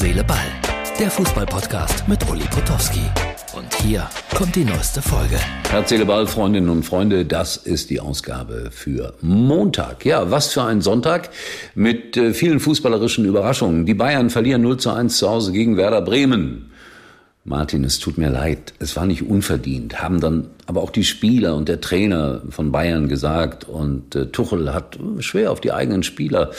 Seele, Ball. Der Fußballpodcast mit Uli Potowski. Und hier kommt die neueste Folge. Herz, Seele, Ball, Freundinnen und Freunde, das ist die Ausgabe für Montag. Ja, was für ein Sonntag mit äh, vielen fußballerischen Überraschungen. Die Bayern verlieren 0 zu 1 zu Hause gegen Werder Bremen. Martin, es tut mir leid, es war nicht unverdient, haben dann aber auch die Spieler und der Trainer von Bayern gesagt und äh, Tuchel hat schwer auf die eigenen Spieler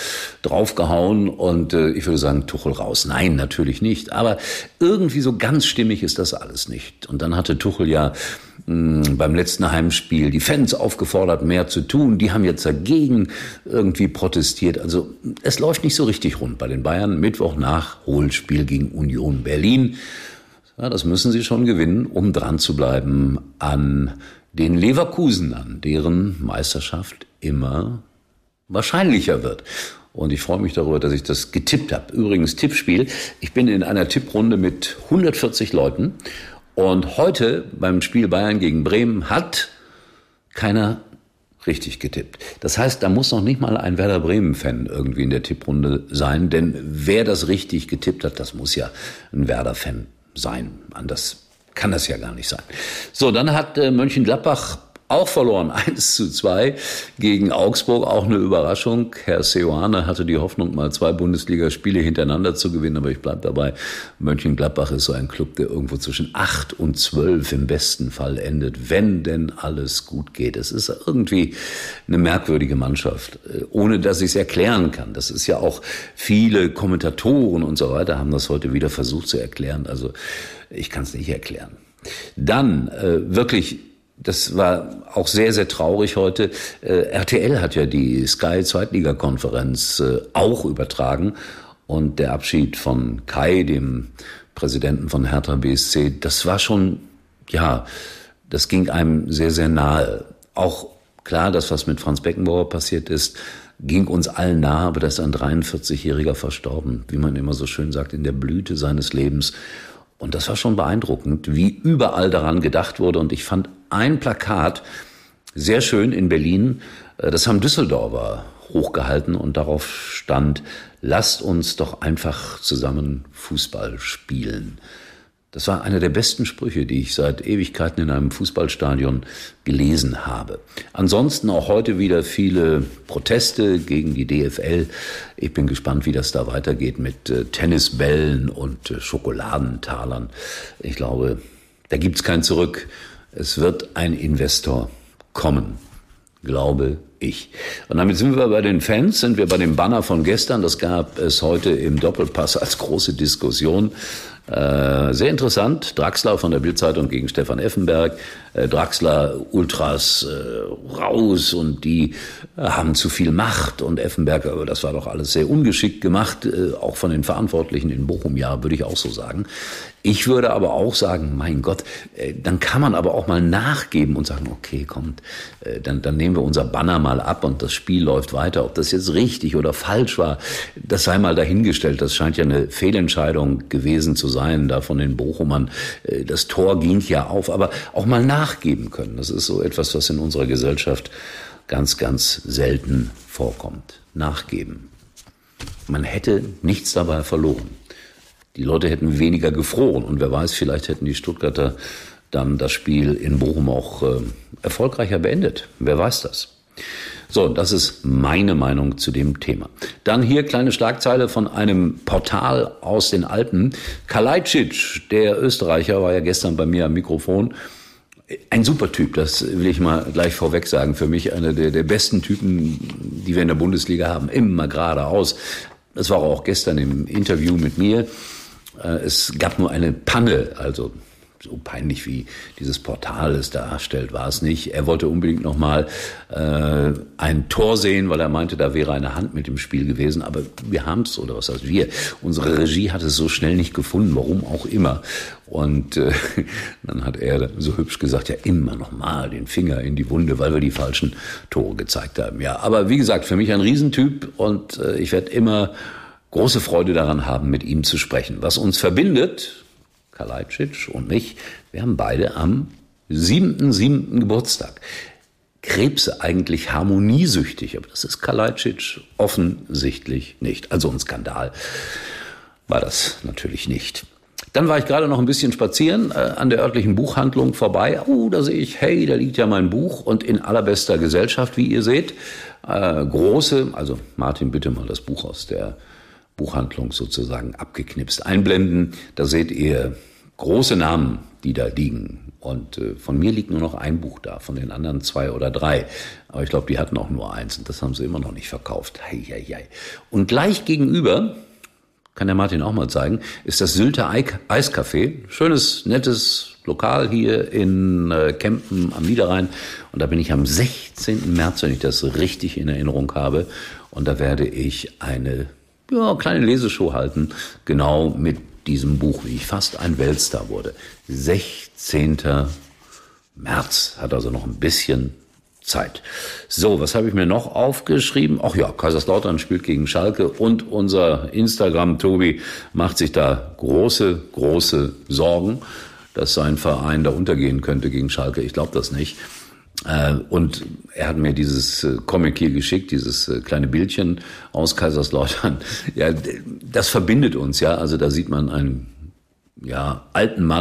draufgehauen und äh, ich würde sagen, Tuchel raus. Nein, natürlich nicht, aber irgendwie so ganz stimmig ist das alles nicht. Und dann hatte Tuchel ja mh, hm, beim letzten Heimspiel die Fans aufgefordert, mehr zu tun. Die haben jetzt dagegen irgendwie protestiert. Also es läuft nicht so richtig rund bei den Bayern. Mittwoch nach Hohlspiel gegen Union Berlin. Ja, das müssen sie schon gewinnen, um dran zu bleiben an den Leverkusenern, deren Meisterschaft immer wahrscheinlicher wird. Und ich freue mich darüber, dass ich das getippt habe. Übrigens, Tippspiel. Ich bin in einer Tipprunde mit 140 Leuten. Und heute beim Spiel Bayern gegen Bremen hat keiner richtig getippt. Das heißt, da muss noch nicht mal ein Werder Bremen-Fan irgendwie in der Tipprunde sein, denn wer das richtig getippt hat, das muss ja ein Werder-Fan sein. Anders kann das ja gar nicht sein. So, dann hat äh, Mönchengladbach auch verloren, 1 zu 2 gegen Augsburg, auch eine Überraschung. Herr Seoane hatte die Hoffnung, mal zwei Bundesligaspiele hintereinander zu gewinnen, aber ich bleibe dabei, Mönchengladbach ist so ein Club, der irgendwo zwischen 8 und 12 im besten Fall endet, wenn denn alles gut geht. Es ist irgendwie eine merkwürdige Mannschaft, äh, ohne dass ich es erklären kann. Das ist ja auch viele Kommentatoren und so weiter haben das heute wieder versucht zu erklären. Also ich kann es nicht erklären. Dann äh, wirklich das war auch sehr, sehr traurig heute. Äh, RTL hat ja die Sky Zweitligakonferenz äh, auch übertragen und der Abschied von Kai, dem Präsidenten von Hertha BSC, das war schon, ja, das ging einem sehr, sehr nahe. Auch klar, das, was mit Franz Beckenbauer passiert ist, ging uns allen nahe, aber da ist ein 43-Jähriger verstorben, wie man immer so schön sagt, in der Blüte seines Lebens. Und das war schon beeindruckend, wie überall daran gedacht wurde. Und ich fand ein Plakat sehr schön in Berlin. Äh, das haben Düsseldorfer hochgehalten und darauf stand, lasst uns doch einfach zusammen Fußball spielen. Das war einer der besten Sprüche, die ich seit Ewigkeiten in einem Fußballstadion gelesen habe. Ansonsten auch heute wieder viele Proteste gegen die DFL. Ich bin gespannt, wie das da weitergeht mit äh, Tennisbällen und äh, Schokoladentalern. Ich glaube, da gibt's kein Zurück. Es wird ein Investor kommen, glaube ich. Und damit sind wir bei den Fans, sind wir bei dem Banner von gestern. Das gab es heute im Doppelpass als große Diskussion. Äh, sehr interessant. Draxler von der Bildzeitung gegen Stefan Effenberg. Äh, Draxler Ultras äh, raus und die äh, haben zu viel Macht und Effenberg, aber das war doch alles sehr ungeschickt gemacht, äh, auch von den Verantwortlichen in Bochum, ja, würde ich auch so sagen. Ich würde aber auch sagen, mein Gott, äh, dann kann man aber auch mal nachgeben und sagen, okay, kommt, dann, dann nehmen wir unser Banner mal ab und das Spiel läuft weiter. Ob das jetzt richtig oder falsch war, das sei mal dahingestellt. Das scheint ja eine Fehlentscheidung gewesen zu sein, da von den Bochumern. Das Tor ging ja auf, aber auch mal nachgeben können. Das ist so etwas, was in unserer Gesellschaft ganz, ganz selten vorkommt. Nachgeben. Man hätte nichts dabei verloren. Die Leute hätten weniger gefroren und wer weiß, vielleicht hätten die Stuttgarter dann das Spiel in Bochum auch äh, erfolgreicher beendet. Wer weiß das? So, das ist meine Meinung zu dem Thema. Dann hier kleine Schlagzeile von einem Portal aus den Alpen. Kalajdzic, der Österreicher, war ja gestern bei mir am Mikrofon. Ein super Typ, das will ich mal gleich vorweg sagen. Für mich einer der, der besten Typen, die wir in der Bundesliga haben. Immer geradeaus. Das war auch gestern im Interview mit mir. Äh, es gab nur eine Panne, also so peinlich wie dieses Portal es darstellt, war es nicht. Er wollte unbedingt nochmal äh, ein Tor sehen, weil er meinte, da wäre eine Hand mit im Spiel gewesen. Aber wir haben es, oder was heißt wir? Unsere Regie hat es so schnell nicht gefunden, warum auch immer. Und äh, dann hat er so hübsch gesagt, ja immer nochmal den Finger in die Wunde, weil wir die falschen Tore gezeigt haben. Ja, aber wie gesagt, für mich ein Riesentyp und äh, ich werde immer große Freude daran haben, mit ihm zu sprechen. Was uns verbindet, Kalajdzic und mich, wir haben beide am siebten, siebten Geburtstag. Krebse eigentlich harmoniesüchtig, aber das ist Kalajdzic offensichtlich nicht. Also ein Skandal. war das natürlich nicht. Dann war ich gerade noch ein bisschen spazieren äh, an der örtlichen Buchhandlung vorbei. Oh, da sehe ich, hey, da liegt ja mein Buch und in allerbester Gesellschaft, wie ihr seht. Äh, große, also Martin, bitte mal das Buch aus der Buchhandlung sozusagen abgeknipst einblenden. Da seht ihr große Namen, die da liegen. Und äh, von mir liegt nur noch ein Buch da, von den anderen zwei oder drei. Aber ich glaube, die hatten auch nur eins und das haben sie immer noch nicht verkauft. Hei. Und gleich gegenüber kann der Martin auch mal zeigen, ist das Sylter Eiscafé. Schönes, nettes Lokal hier in äh, Kempen am Niederrhein. Und da bin ich am 16. März, wenn ich das richtig in Erinnerung habe. Und da werde ich eine ja, kleine Leseshow halten, genau mit diesem Buch, wie ich fast ein Weltstar wurde. 16. März hat also noch ein bisschen Zeit. So, was habe ich mir noch aufgeschrieben? Ach ja, Kaiserslautern spielt gegen Schalke und unser Instagram Tobi macht sich da große, große Sorgen, dass sein Verein da untergehen könnte gegen Schalke. Ich glaube das nicht. Äh, und er hat mir dieses äh, Comic hier geschickt, dieses äh, kleine Bildchen aus Kaiserslautern. Ja, das verbindet uns, ja. Also da sieht man einen ja, alten Mann